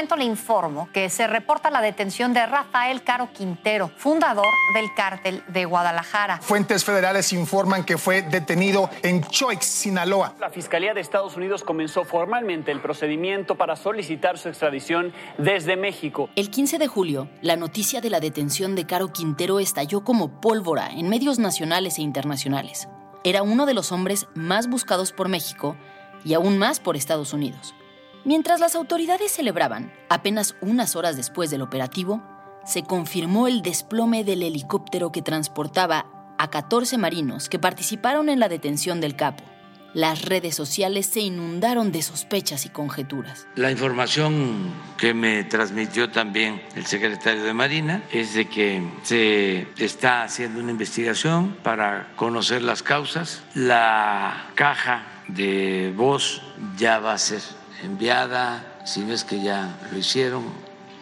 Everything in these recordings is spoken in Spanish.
Momento le informo que se reporta la detención de Rafael Caro Quintero, fundador del cártel de Guadalajara. Fuentes federales informan que fue detenido en Choix, Sinaloa. La Fiscalía de Estados Unidos comenzó formalmente el procedimiento para solicitar su extradición desde México. El 15 de julio, la noticia de la detención de Caro Quintero estalló como pólvora en medios nacionales e internacionales. Era uno de los hombres más buscados por México y aún más por Estados Unidos. Mientras las autoridades celebraban, apenas unas horas después del operativo, se confirmó el desplome del helicóptero que transportaba a 14 marinos que participaron en la detención del capo. Las redes sociales se inundaron de sospechas y conjeturas. La información que me transmitió también el secretario de Marina es de que se está haciendo una investigación para conocer las causas. La caja de voz ya va a ser enviada, si no es que ya lo hicieron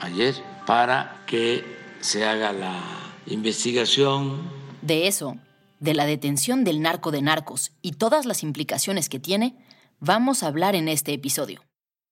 ayer, para que se haga la investigación. De eso, de la detención del narco de narcos y todas las implicaciones que tiene, vamos a hablar en este episodio.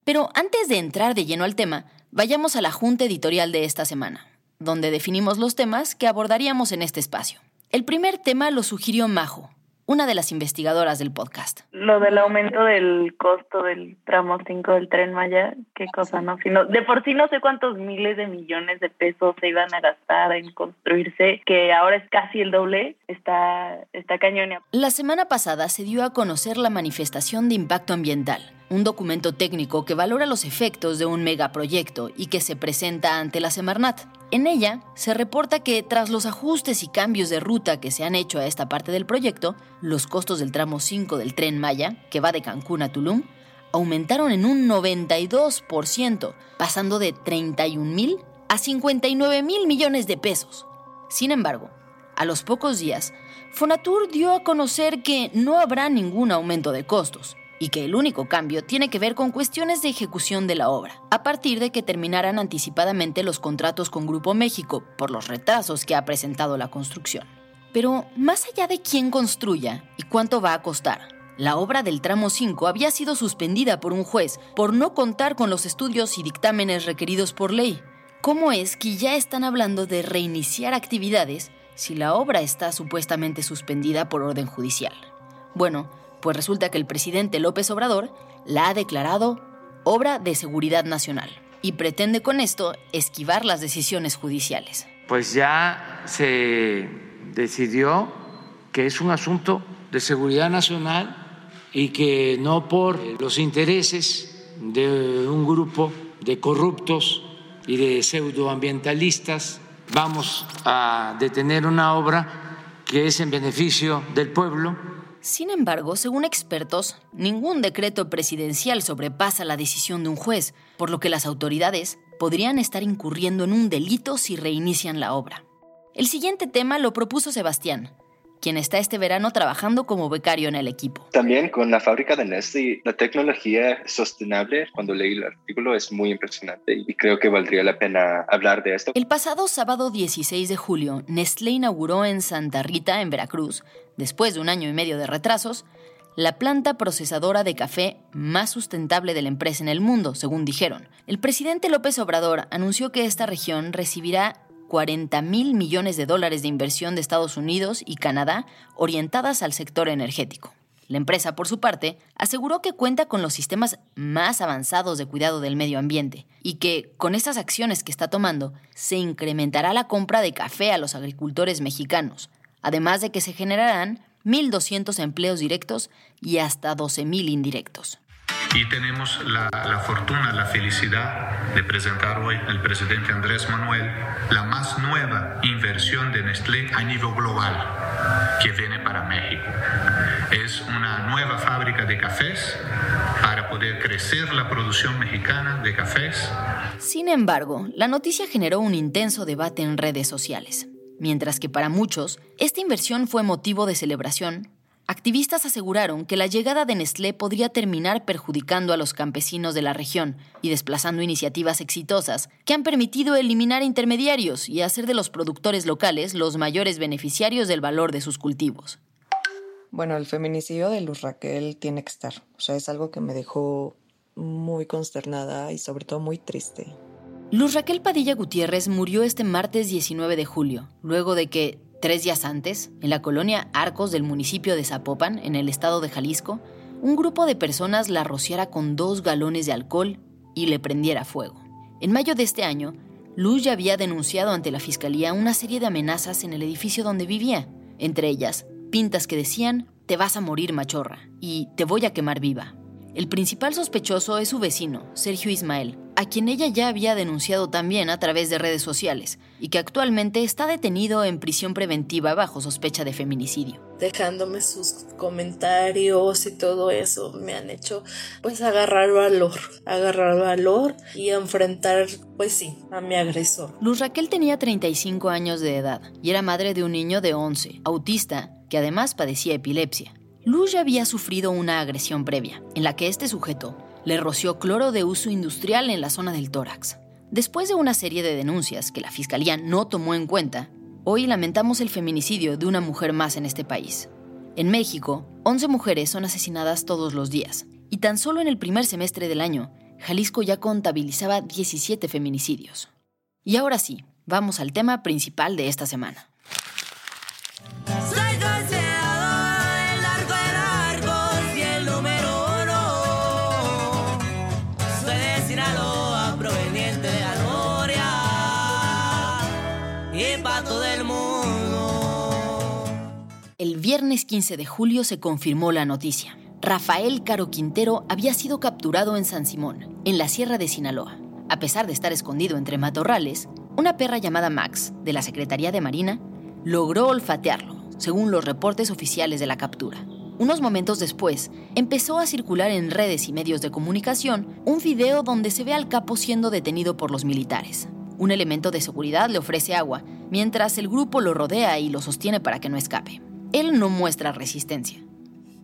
Pero antes de entrar de lleno al tema, vayamos a la junta editorial de esta semana, donde definimos los temas que abordaríamos en este espacio. El primer tema lo sugirió Majo, una de las investigadoras del podcast. Lo del aumento del costo del tramo 5 del tren Maya, qué cosa, ¿no? de por sí no sé cuántos miles de millones de pesos se iban a gastar en construirse, que ahora es casi el doble, está, está cañón. La semana pasada se dio a conocer la manifestación de impacto ambiental, un documento técnico que valora los efectos de un megaproyecto y que se presenta ante la Semarnat. En ella se reporta que tras los ajustes y cambios de ruta que se han hecho a esta parte del proyecto, los costos del tramo 5 del tren Maya, que va de Cancún a Tulum, aumentaron en un 92%, pasando de 31 mil a 59 mil millones de pesos. Sin embargo, a los pocos días, Fonatur dio a conocer que no habrá ningún aumento de costos y que el único cambio tiene que ver con cuestiones de ejecución de la obra, a partir de que terminaran anticipadamente los contratos con Grupo México por los retrasos que ha presentado la construcción. Pero más allá de quién construya y cuánto va a costar, la obra del tramo 5 había sido suspendida por un juez por no contar con los estudios y dictámenes requeridos por ley. ¿Cómo es que ya están hablando de reiniciar actividades si la obra está supuestamente suspendida por orden judicial? Bueno, pues resulta que el presidente López Obrador la ha declarado obra de seguridad nacional y pretende con esto esquivar las decisiones judiciales. Pues ya se decidió que es un asunto de seguridad nacional y que no por los intereses de un grupo de corruptos y de pseudoambientalistas vamos a detener una obra que es en beneficio del pueblo sin embargo, según expertos, ningún decreto presidencial sobrepasa la decisión de un juez, por lo que las autoridades podrían estar incurriendo en un delito si reinician la obra. El siguiente tema lo propuso Sebastián, quien está este verano trabajando como becario en el equipo. También con la fábrica de Nestlé, la tecnología sostenible, cuando leí el artículo, es muy impresionante y creo que valdría la pena hablar de esto. El pasado sábado 16 de julio, Nestlé inauguró en Santa Rita, en Veracruz, después de un año y medio de retrasos, la planta procesadora de café más sustentable de la empresa en el mundo, según dijeron. El presidente López Obrador anunció que esta región recibirá 40 mil millones de dólares de inversión de Estados Unidos y Canadá orientadas al sector energético. La empresa, por su parte, aseguró que cuenta con los sistemas más avanzados de cuidado del medio ambiente y que, con estas acciones que está tomando, se incrementará la compra de café a los agricultores mexicanos, además de que se generarán 1.200 empleos directos y hasta 12.000 indirectos. Y tenemos la, la, fortuna, la felicidad de presentar hoy al presidente Andrés Manuel la más nueva inversión de Nestlé a nivel global que viene para México. Es una nueva fábrica de cafés para poder crecer la producción mexicana de cafés. Sin embargo, la noticia generó un intenso debate en redes sociales. Mientras que para muchos, esta inversión fue motivo de celebración, activistas aseguraron que la llegada de Nestlé podría terminar perjudicando a los campesinos de la región y desplazando iniciativas exitosas que han permitido eliminar intermediarios y hacer de los productores locales los mayores beneficiarios del valor de sus cultivos. Bueno, el feminicidio de Luz Raquel tiene que estar. O sea, es algo que me dejó muy consternada y sobre todo muy triste. Luz Raquel Padilla Gutiérrez murió este martes 19 de julio, luego de que, tres días antes, en la colonia Arcos del municipio de Zapopan, en el estado de Jalisco, un grupo de personas la rociara con dos galones de alcohol y le prendiera fuego. En mayo de este año, Luz ya había denunciado ante la fiscalía una serie de amenazas en el edificio donde vivía, entre ellas pintas que decían, te vas a morir machorra y te voy a quemar viva. El principal sospechoso es su vecino, Sergio Ismael, a quien ella ya había denunciado también a través de redes sociales y que actualmente está detenido en prisión preventiva bajo sospecha de feminicidio. Dejándome sus comentarios y todo eso me han hecho pues agarrar valor, agarrar valor y enfrentar pues sí a mi agresor. Luz Raquel tenía 35 años de edad y era madre de un niño de 11, autista, que además padecía epilepsia. Luz ya había sufrido una agresión previa, en la que este sujeto le roció cloro de uso industrial en la zona del tórax. Después de una serie de denuncias que la Fiscalía no tomó en cuenta, hoy lamentamos el feminicidio de una mujer más en este país. En México, 11 mujeres son asesinadas todos los días, y tan solo en el primer semestre del año, Jalisco ya contabilizaba 17 feminicidios. Y ahora sí, vamos al tema principal de esta semana. El viernes 15 de julio se confirmó la noticia. Rafael Caro Quintero había sido capturado en San Simón, en la Sierra de Sinaloa. A pesar de estar escondido entre matorrales, una perra llamada Max, de la Secretaría de Marina, logró olfatearlo, según los reportes oficiales de la captura. Unos momentos después, empezó a circular en redes y medios de comunicación un video donde se ve al capo siendo detenido por los militares. Un elemento de seguridad le ofrece agua, mientras el grupo lo rodea y lo sostiene para que no escape. Él no muestra resistencia.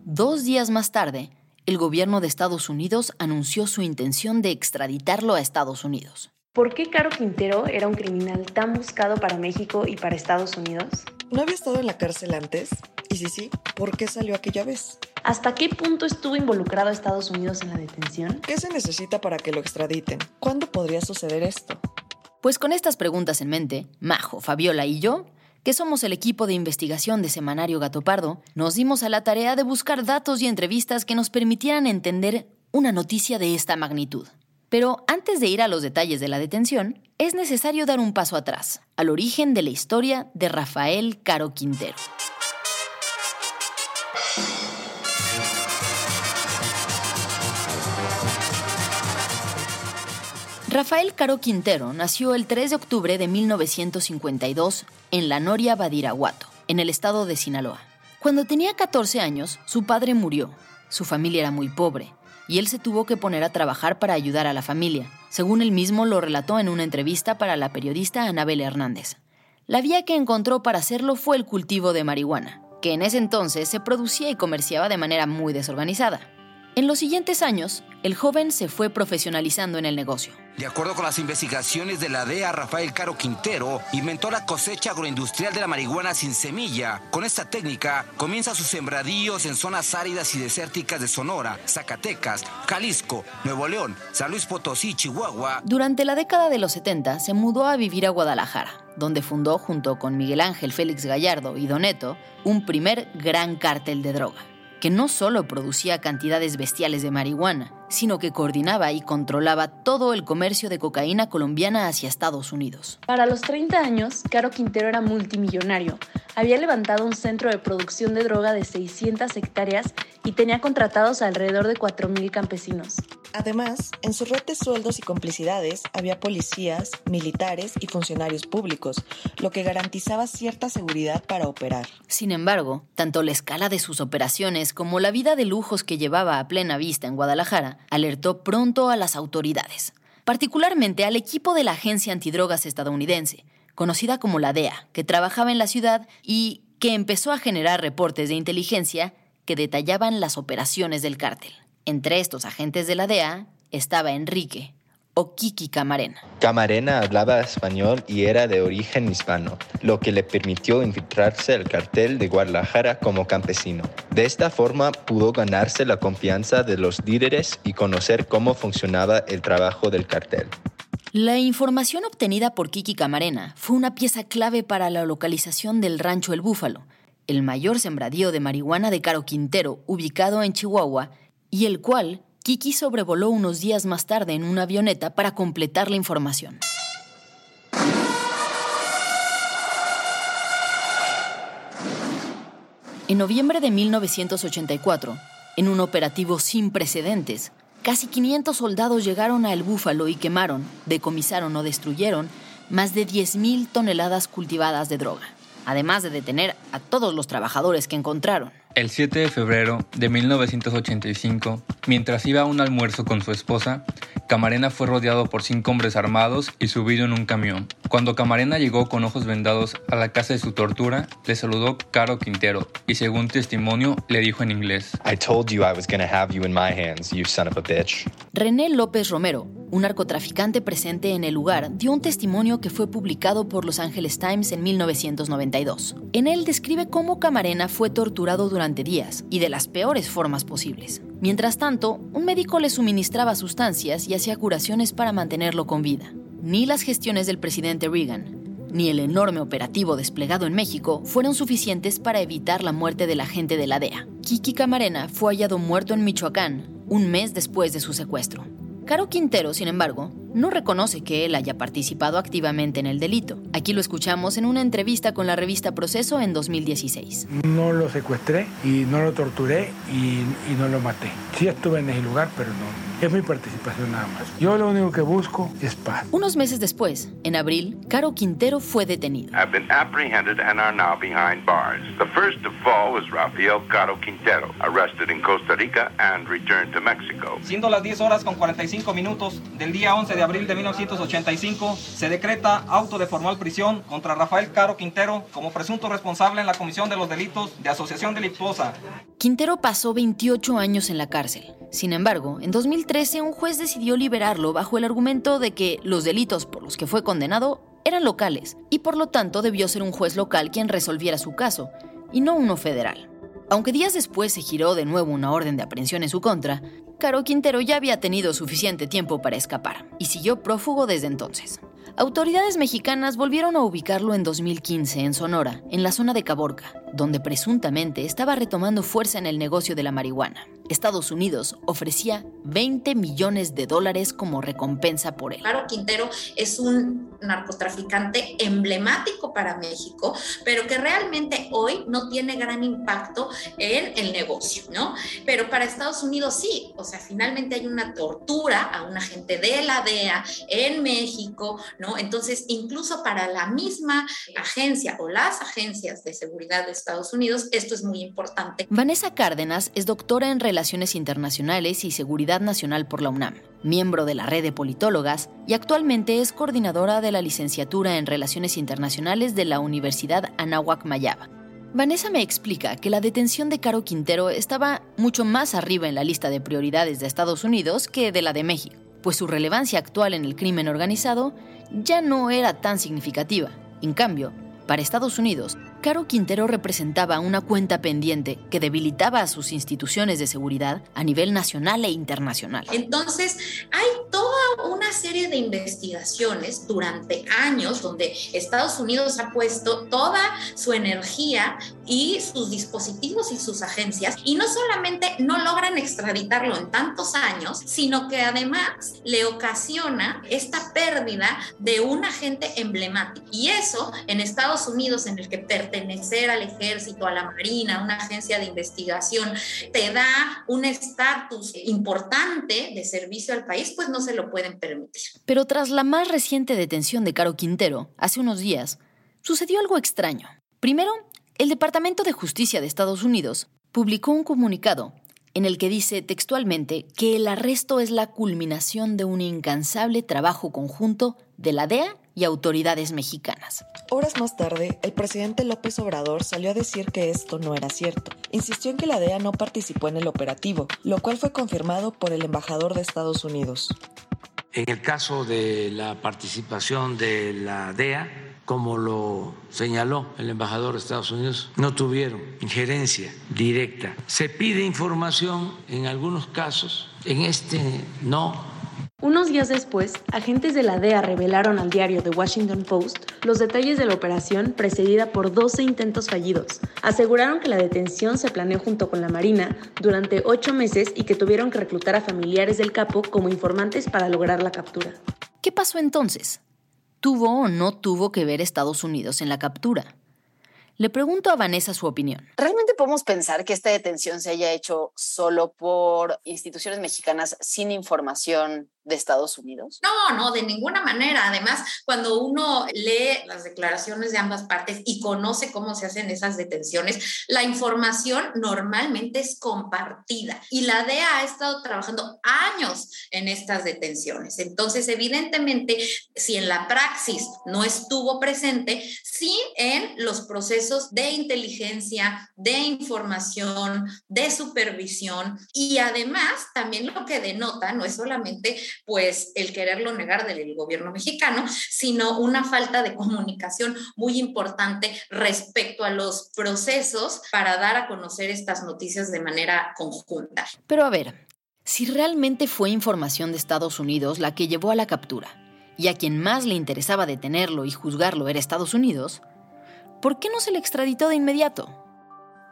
Dos días más tarde, el gobierno de Estados Unidos anunció su intención de extraditarlo a Estados Unidos. ¿Por qué Caro Quintero era un criminal tan buscado para México y para Estados Unidos? ¿No había estado en la cárcel antes? Y si sí, ¿por qué salió aquella vez? ¿Hasta qué punto estuvo involucrado Estados Unidos en la detención? ¿Qué se necesita para que lo extraditen? ¿Cuándo podría suceder esto? Pues con estas preguntas en mente, Majo, Fabiola y yo que somos el equipo de investigación de Semanario Gato Pardo, nos dimos a la tarea de buscar datos y entrevistas que nos permitieran entender una noticia de esta magnitud. Pero antes de ir a los detalles de la detención, es necesario dar un paso atrás, al origen de la historia de Rafael Caro Quintero. Rafael Caro Quintero nació el 3 de octubre de 1952 en La Noria, Badiraguato, en el estado de Sinaloa. Cuando tenía 14 años, su padre murió. Su familia era muy pobre y él se tuvo que poner a trabajar para ayudar a la familia, según él mismo lo relató en una entrevista para la periodista Anabel Hernández. La vía que encontró para hacerlo fue el cultivo de marihuana, que en ese entonces se producía y comerciaba de manera muy desorganizada. En los siguientes años, el joven se fue profesionalizando en el negocio. De acuerdo con las investigaciones de la DEA, Rafael Caro Quintero inventó la cosecha agroindustrial de la marihuana sin semilla. Con esta técnica comienza sus sembradíos en zonas áridas y desérticas de Sonora, Zacatecas, Jalisco, Nuevo León, San Luis Potosí y Chihuahua. Durante la década de los 70 se mudó a vivir a Guadalajara, donde fundó junto con Miguel Ángel Félix Gallardo y Doneto un primer gran cártel de droga que no solo producía cantidades bestiales de marihuana, sino que coordinaba y controlaba todo el comercio de cocaína colombiana hacia Estados Unidos. Para los 30 años, Caro Quintero era multimillonario. Había levantado un centro de producción de droga de 600 hectáreas y tenía contratados alrededor de 4.000 campesinos. Además, en su red de sueldos y complicidades había policías, militares y funcionarios públicos, lo que garantizaba cierta seguridad para operar. Sin embargo, tanto la escala de sus operaciones como la vida de lujos que llevaba a plena vista en Guadalajara alertó pronto a las autoridades, particularmente al equipo de la Agencia Antidrogas estadounidense, conocida como la DEA, que trabajaba en la ciudad y que empezó a generar reportes de inteligencia que detallaban las operaciones del cártel. Entre estos agentes de la DEA estaba Enrique, o Kiki Camarena. Camarena hablaba español y era de origen hispano, lo que le permitió infiltrarse al cartel de Guadalajara como campesino. De esta forma pudo ganarse la confianza de los líderes y conocer cómo funcionaba el trabajo del cartel. La información obtenida por Kiki Camarena fue una pieza clave para la localización del rancho El Búfalo, el mayor sembradío de marihuana de Caro Quintero ubicado en Chihuahua, y el cual Kiki sobrevoló unos días más tarde en una avioneta para completar la información. En noviembre de 1984, en un operativo sin precedentes, casi 500 soldados llegaron a El Búfalo y quemaron, decomisaron o destruyeron más de 10.000 toneladas cultivadas de droga, además de detener a todos los trabajadores que encontraron. El 7 de febrero de 1985, mientras iba a un almuerzo con su esposa, Camarena fue rodeado por cinco hombres armados y subido en un camión. Cuando Camarena llegó con ojos vendados a la casa de su tortura, le saludó Caro Quintero y según testimonio le dijo en inglés: I told you I was gonna have you in my hands, you son of a bitch. René López Romero, un narcotraficante presente en el lugar, dio un testimonio que fue publicado por Los Angeles Times en 1992. En él describe cómo Camarena fue torturado durante días y de las peores formas posibles. Mientras tanto, un médico le suministraba sustancias y hacía curaciones para mantenerlo con vida. Ni las gestiones del presidente Reagan, ni el enorme operativo desplegado en México fueron suficientes para evitar la muerte del agente de la DEA. Kiki Camarena fue hallado muerto en Michoacán un mes después de su secuestro. Caro Quintero, sin embargo, no reconoce que él haya participado activamente en el delito. Aquí lo escuchamos en una entrevista con la revista Proceso en 2016. No lo secuestré y no lo torturé y, y no lo maté. Sí estuve en ese lugar, pero no, es mi participación nada más. Yo lo único que busco es paz. Unos meses después, en abril, Caro Quintero fue detenido. Have been apprehended and are now behind bars. The first to fall was Rafael Caro Quintero, arrested in Costa Rica and returned to Mexico. Siendo las 10 horas con 45 minutos del día 11 de abril de 1985, se decreta auto de formal prisión contra Rafael Caro Quintero como presunto responsable en la comisión de los delitos de asociación delictuosa. Quintero pasó 28 años en la cárcel. Sin embargo, en 2013 un juez decidió liberarlo bajo el argumento de que los delitos por los que fue condenado eran locales y por lo tanto debió ser un juez local quien resolviera su caso, y no uno federal. Aunque días después se giró de nuevo una orden de aprehensión en su contra, Caro Quintero ya había tenido suficiente tiempo para escapar y siguió prófugo desde entonces. Autoridades mexicanas volvieron a ubicarlo en 2015 en Sonora, en la zona de Caborca, donde presuntamente estaba retomando fuerza en el negocio de la marihuana. Estados Unidos ofrecía 20 millones de dólares como recompensa por él. Caro Quintero es un narcotraficante emblemático para México, pero que realmente hoy no tiene gran impacto en el negocio, ¿no? Pero para Estados Unidos sí, o sea, finalmente hay una tortura a un agente de la DEA en México, ¿no? Entonces, incluso para la misma agencia o las agencias de seguridad de Estados Unidos, esto es muy importante. Vanessa Cárdenas es doctora en Relaciones Internacionales y Seguridad Nacional por la UNAM, miembro de la red de politólogas y actualmente es coordinadora de la licenciatura en Relaciones Internacionales de la Universidad Anáhuac Mayaba. Vanessa me explica que la detención de Caro Quintero estaba mucho más arriba en la lista de prioridades de Estados Unidos que de la de México, pues su relevancia actual en el crimen organizado ya no era tan significativa. En cambio, para Estados Unidos, Caro Quintero representaba una cuenta pendiente que debilitaba a sus instituciones de seguridad a nivel nacional e internacional. Entonces, hay toda una serie de investigaciones durante años donde Estados Unidos ha puesto toda su energía y sus dispositivos y sus agencias y no solamente no logran extraditarlo en tantos años, sino que además le ocasiona esta pérdida de un agente emblemático. Y eso en Estados Unidos, en el que pertenecer al ejército, a la marina, a una agencia de investigación, te da un estatus importante de servicio al país, pues no se lo pueden permitir. Pero tras la más reciente detención de Caro Quintero, hace unos días, sucedió algo extraño. Primero, el Departamento de Justicia de Estados Unidos publicó un comunicado en el que dice textualmente que el arresto es la culminación de un incansable trabajo conjunto de la DEA y autoridades mexicanas. Horas más tarde, el presidente López Obrador salió a decir que esto no era cierto. Insistió en que la DEA no participó en el operativo, lo cual fue confirmado por el embajador de Estados Unidos. En el caso de la participación de la DEA, como lo señaló el embajador de Estados Unidos, no tuvieron injerencia directa. Se pide información en algunos casos, en este no, unos días después, agentes de la DEA revelaron al diario The Washington Post los detalles de la operación precedida por 12 intentos fallidos. Aseguraron que la detención se planeó junto con la Marina durante ocho meses y que tuvieron que reclutar a familiares del capo como informantes para lograr la captura. ¿Qué pasó entonces? ¿Tuvo o no tuvo que ver Estados Unidos en la captura? Le pregunto a Vanessa su opinión. ¿Realmente podemos pensar que esta detención se haya hecho solo por instituciones mexicanas sin información de Estados Unidos? No, no, de ninguna manera. Además, cuando uno lee las declaraciones de ambas partes y conoce cómo se hacen esas detenciones, la información normalmente es compartida y la DEA ha estado trabajando años en estas detenciones. Entonces, evidentemente, si en la praxis no estuvo presente, sí en los procesos de inteligencia, de información, de supervisión y además también lo que denota no es solamente pues el quererlo negar del gobierno mexicano, sino una falta de comunicación muy importante respecto a los procesos para dar a conocer estas noticias de manera conjunta. Pero a ver, si realmente fue información de Estados Unidos la que llevó a la captura, y a quien más le interesaba detenerlo y juzgarlo era Estados Unidos, ¿por qué no se le extraditó de inmediato?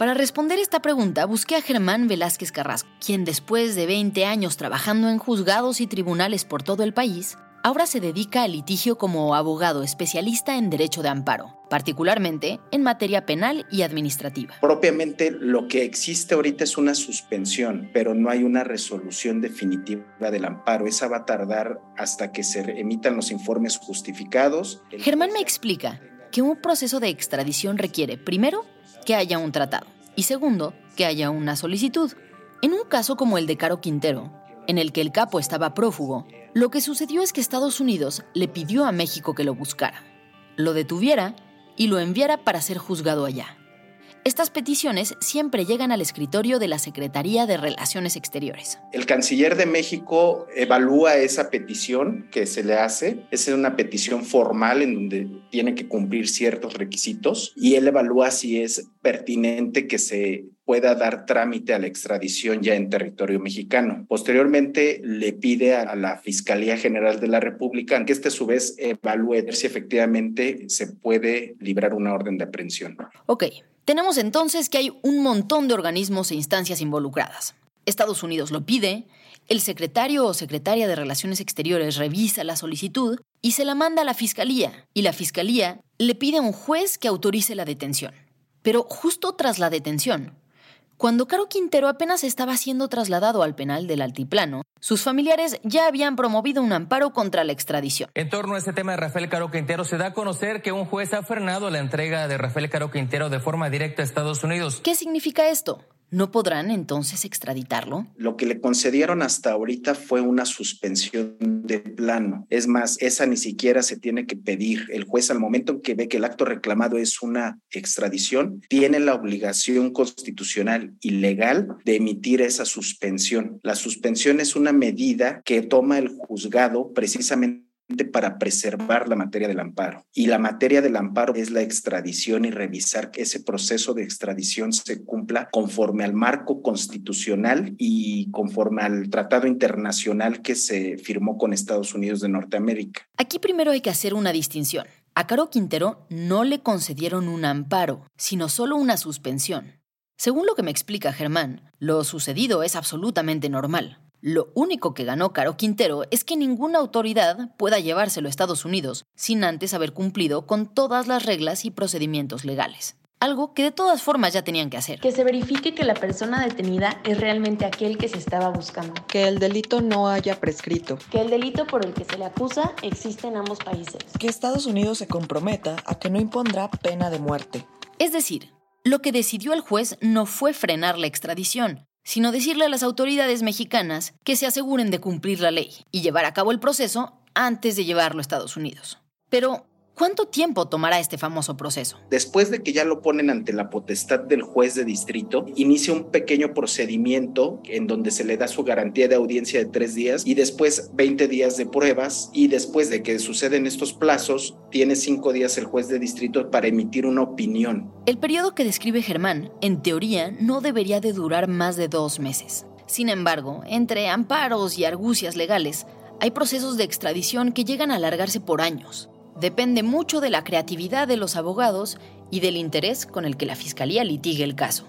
Para responder esta pregunta busqué a Germán Velázquez Carrasco, quien después de 20 años trabajando en juzgados y tribunales por todo el país, ahora se dedica al litigio como abogado especialista en derecho de amparo, particularmente en materia penal y administrativa. Propiamente lo que existe ahorita es una suspensión, pero no hay una resolución definitiva del amparo. Esa va a tardar hasta que se emitan los informes justificados. Germán me explica que un proceso de extradición requiere, primero, que haya un tratado y segundo, que haya una solicitud. En un caso como el de Caro Quintero, en el que el capo estaba prófugo, lo que sucedió es que Estados Unidos le pidió a México que lo buscara, lo detuviera y lo enviara para ser juzgado allá. Estas peticiones siempre llegan al escritorio de la Secretaría de Relaciones Exteriores. El canciller de México evalúa esa petición que se le hace. Es una petición formal en donde tiene que cumplir ciertos requisitos y él evalúa si es pertinente que se pueda dar trámite a la extradición ya en territorio mexicano. Posteriormente le pide a la Fiscalía General de la República que este a su vez evalúe si efectivamente se puede librar una orden de aprehensión. Ok, tenemos entonces que hay un montón de organismos e instancias involucradas. Estados Unidos lo pide, el secretario o secretaria de Relaciones Exteriores revisa la solicitud y se la manda a la Fiscalía, y la Fiscalía le pide a un juez que autorice la detención. Pero justo tras la detención, cuando Caro Quintero apenas estaba siendo trasladado al penal del Altiplano, sus familiares ya habían promovido un amparo contra la extradición. En torno a este tema de Rafael Caro Quintero, se da a conocer que un juez ha frenado la entrega de Rafael Caro Quintero de forma directa a Estados Unidos. ¿Qué significa esto? ¿No podrán entonces extraditarlo? Lo que le concedieron hasta ahorita fue una suspensión de plano. Es más, esa ni siquiera se tiene que pedir. El juez al momento en que ve que el acto reclamado es una extradición, tiene la obligación constitucional y legal de emitir esa suspensión. La suspensión es una medida que toma el juzgado precisamente para preservar la materia del amparo. Y la materia del amparo es la extradición y revisar que ese proceso de extradición se cumpla conforme al marco constitucional y conforme al tratado internacional que se firmó con Estados Unidos de Norteamérica. Aquí primero hay que hacer una distinción. A Caro Quintero no le concedieron un amparo, sino solo una suspensión. Según lo que me explica Germán, lo sucedido es absolutamente normal. Lo único que ganó Caro Quintero es que ninguna autoridad pueda llevárselo a Estados Unidos sin antes haber cumplido con todas las reglas y procedimientos legales. Algo que de todas formas ya tenían que hacer. Que se verifique que la persona detenida es realmente aquel que se estaba buscando. Que el delito no haya prescrito. Que el delito por el que se le acusa existe en ambos países. Que Estados Unidos se comprometa a que no impondrá pena de muerte. Es decir, lo que decidió el juez no fue frenar la extradición, sino decirle a las autoridades mexicanas que se aseguren de cumplir la ley y llevar a cabo el proceso antes de llevarlo a Estados Unidos. Pero, ¿Cuánto tiempo tomará este famoso proceso? Después de que ya lo ponen ante la potestad del juez de distrito, inicia un pequeño procedimiento en donde se le da su garantía de audiencia de tres días y después 20 días de pruebas y después de que suceden estos plazos, tiene cinco días el juez de distrito para emitir una opinión. El periodo que describe Germán, en teoría, no debería de durar más de dos meses. Sin embargo, entre amparos y argucias legales, hay procesos de extradición que llegan a alargarse por años depende mucho de la creatividad de los abogados y del interés con el que la fiscalía litigue el caso.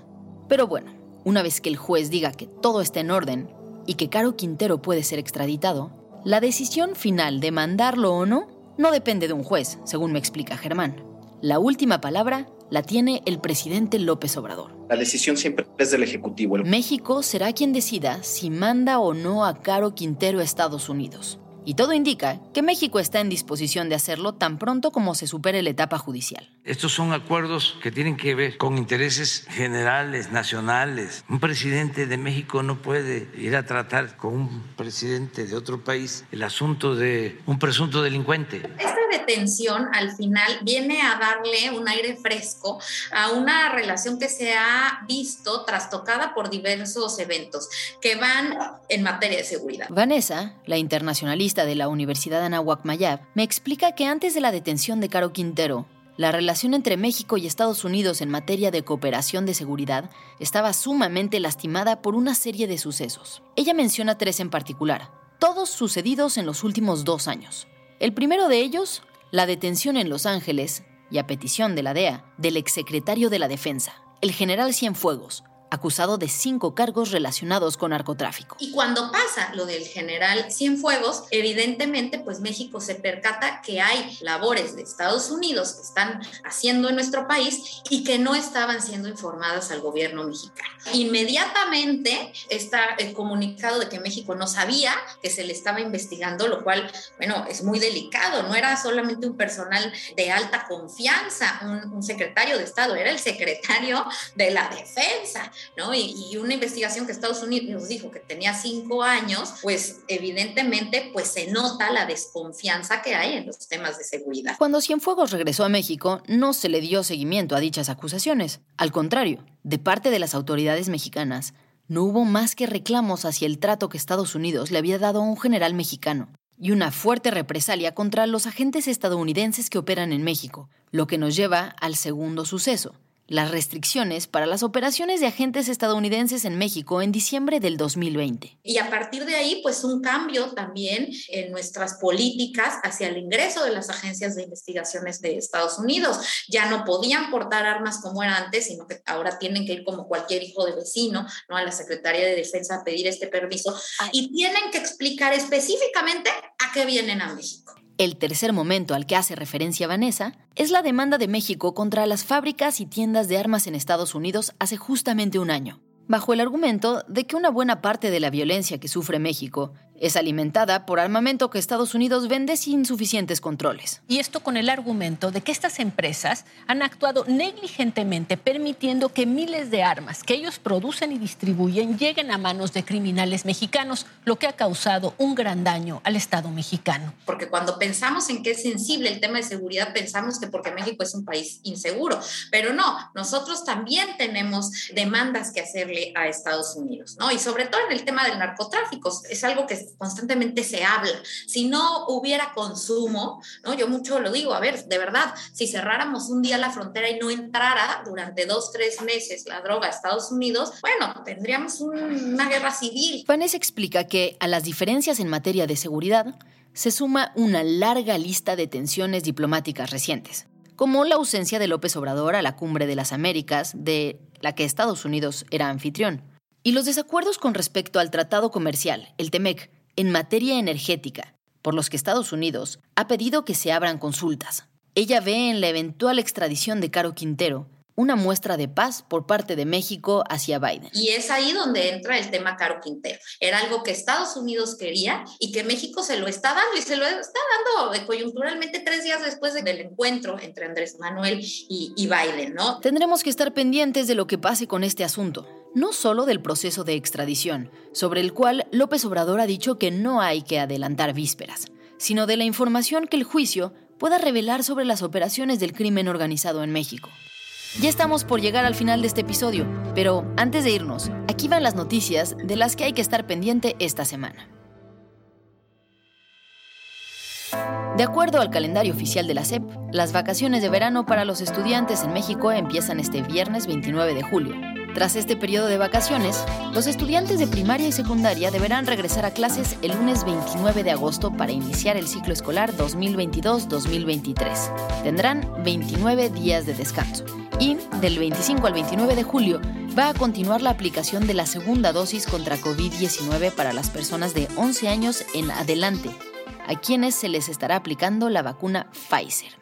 Pero bueno, una vez que el juez diga que todo está en orden y que Caro Quintero puede ser extraditado, la decisión final de mandarlo o no no depende de un juez, según me explica Germán. La última palabra la tiene el presidente López Obrador. La decisión siempre es del Ejecutivo. México será quien decida si manda o no a Caro Quintero a Estados Unidos. Y todo indica que México está en disposición de hacerlo tan pronto como se supere la etapa judicial. Estos son acuerdos que tienen que ver con intereses generales, nacionales. Un presidente de México no puede ir a tratar con un presidente de otro país el asunto de un presunto delincuente. Esta detención al final viene a darle un aire fresco a una relación que se ha visto trastocada por diversos eventos que van en materia de seguridad. Vanessa, la internacionalista de la Universidad Anahuac Mayab, me explica que antes de la detención de Caro Quintero, la relación entre México y Estados Unidos en materia de cooperación de seguridad estaba sumamente lastimada por una serie de sucesos. Ella menciona tres en particular, todos sucedidos en los últimos dos años. El primero de ellos, la detención en Los Ángeles, y a petición de la DEA, del exsecretario de la Defensa, el general Cienfuegos, acusado de cinco cargos relacionados con narcotráfico. Y cuando pasa lo del general Cienfuegos, evidentemente pues México se percata que hay labores de Estados Unidos que están haciendo en nuestro país y que no estaban siendo informadas al gobierno mexicano. Inmediatamente está el comunicado de que México no sabía que se le estaba investigando, lo cual, bueno, es muy delicado, no era solamente un personal de alta confianza, un, un secretario de Estado, era el secretario de la defensa. Y, una investigación que Estados Unidos nos dijo que tenía cinco años, pues evidentemente pues se nota la desconfianza que hay en los temas de seguridad. Cuando Cienfuegos regresó a México, no se le dio seguimiento a dichas acusaciones. Al contrario, de parte de las autoridades mexicanas, no hubo más que reclamos hacia el trato que Estados Unidos le había dado a un general mexicano y una fuerte represalia contra los agentes estadounidenses que operan en México, lo que nos lleva al segundo suceso, las restricciones para las operaciones de agentes estadounidenses en México en diciembre del 2020. Y a partir de ahí, pues un cambio también en nuestras políticas hacia el ingreso de las agencias de investigaciones de Estados Unidos. Ya no podían portar armas como era antes, sino que ahora tienen que ir como cualquier hijo de vecino, ¿no? A la Secretaría de Defensa a pedir este permiso y tienen que explicar específicamente a qué vienen a México. El tercer momento al que hace referencia Vanessa es la demanda de México contra las fábricas y tiendas de armas en Estados Unidos hace justamente un año, bajo el argumento de que una buena parte de la violencia que sufre México es alimentada por armamento que Estados Unidos vende sin suficientes controles. Y esto con el argumento de que estas empresas han actuado negligentemente permitiendo que miles de armas que ellos producen y distribuyen lleguen a manos de criminales mexicanos, lo que ha causado un gran daño al Estado mexicano. Porque cuando pensamos en que es sensible el tema de seguridad, pensamos que porque México es un país inseguro, pero no, nosotros también tenemos demandas que hacerle a Estados Unidos, ¿no? Y sobre todo en el tema del narcotráfico, es algo que constantemente se habla. Si no hubiera consumo, ¿no? Yo mucho lo digo, a ver, de verdad, si cerráramos un día la frontera y no entrara durante dos, tres meses la droga a Estados Unidos, bueno, tendríamos una guerra civil. Vanessa explica que a las diferencias en materia de seguridad se suma una larga lista de tensiones diplomáticas recientes, como la ausencia de López Obrador a la cumbre de las Américas, de la que Estados Unidos era anfitrión, y los desacuerdos con respecto al tratado comercial, el TEMEC, en materia energética, por los que Estados Unidos ha pedido que se abran consultas. Ella ve en la eventual extradición de Caro Quintero una muestra de paz por parte de México hacia Biden. Y es ahí donde entra el tema Caro Quintero. Era algo que Estados Unidos quería y que México se lo está dando y se lo está dando coyunturalmente tres días después del encuentro entre Andrés Manuel y, y Biden, ¿no? Tendremos que estar pendientes de lo que pase con este asunto no solo del proceso de extradición, sobre el cual López Obrador ha dicho que no hay que adelantar vísperas, sino de la información que el juicio pueda revelar sobre las operaciones del crimen organizado en México. Ya estamos por llegar al final de este episodio, pero antes de irnos, aquí van las noticias de las que hay que estar pendiente esta semana. De acuerdo al calendario oficial de la SEP, las vacaciones de verano para los estudiantes en México empiezan este viernes 29 de julio tras este periodo de vacaciones, los estudiantes de primaria y secundaria deberán regresar a clases el lunes 29 de agosto para iniciar el ciclo escolar 2022-2023. Tendrán 29 días de descanso. Y del 25 al 29 de julio va a continuar la aplicación de la segunda dosis contra COVID-19 para las personas de 11 años en adelante, a quienes se les estará aplicando la vacuna Pfizer.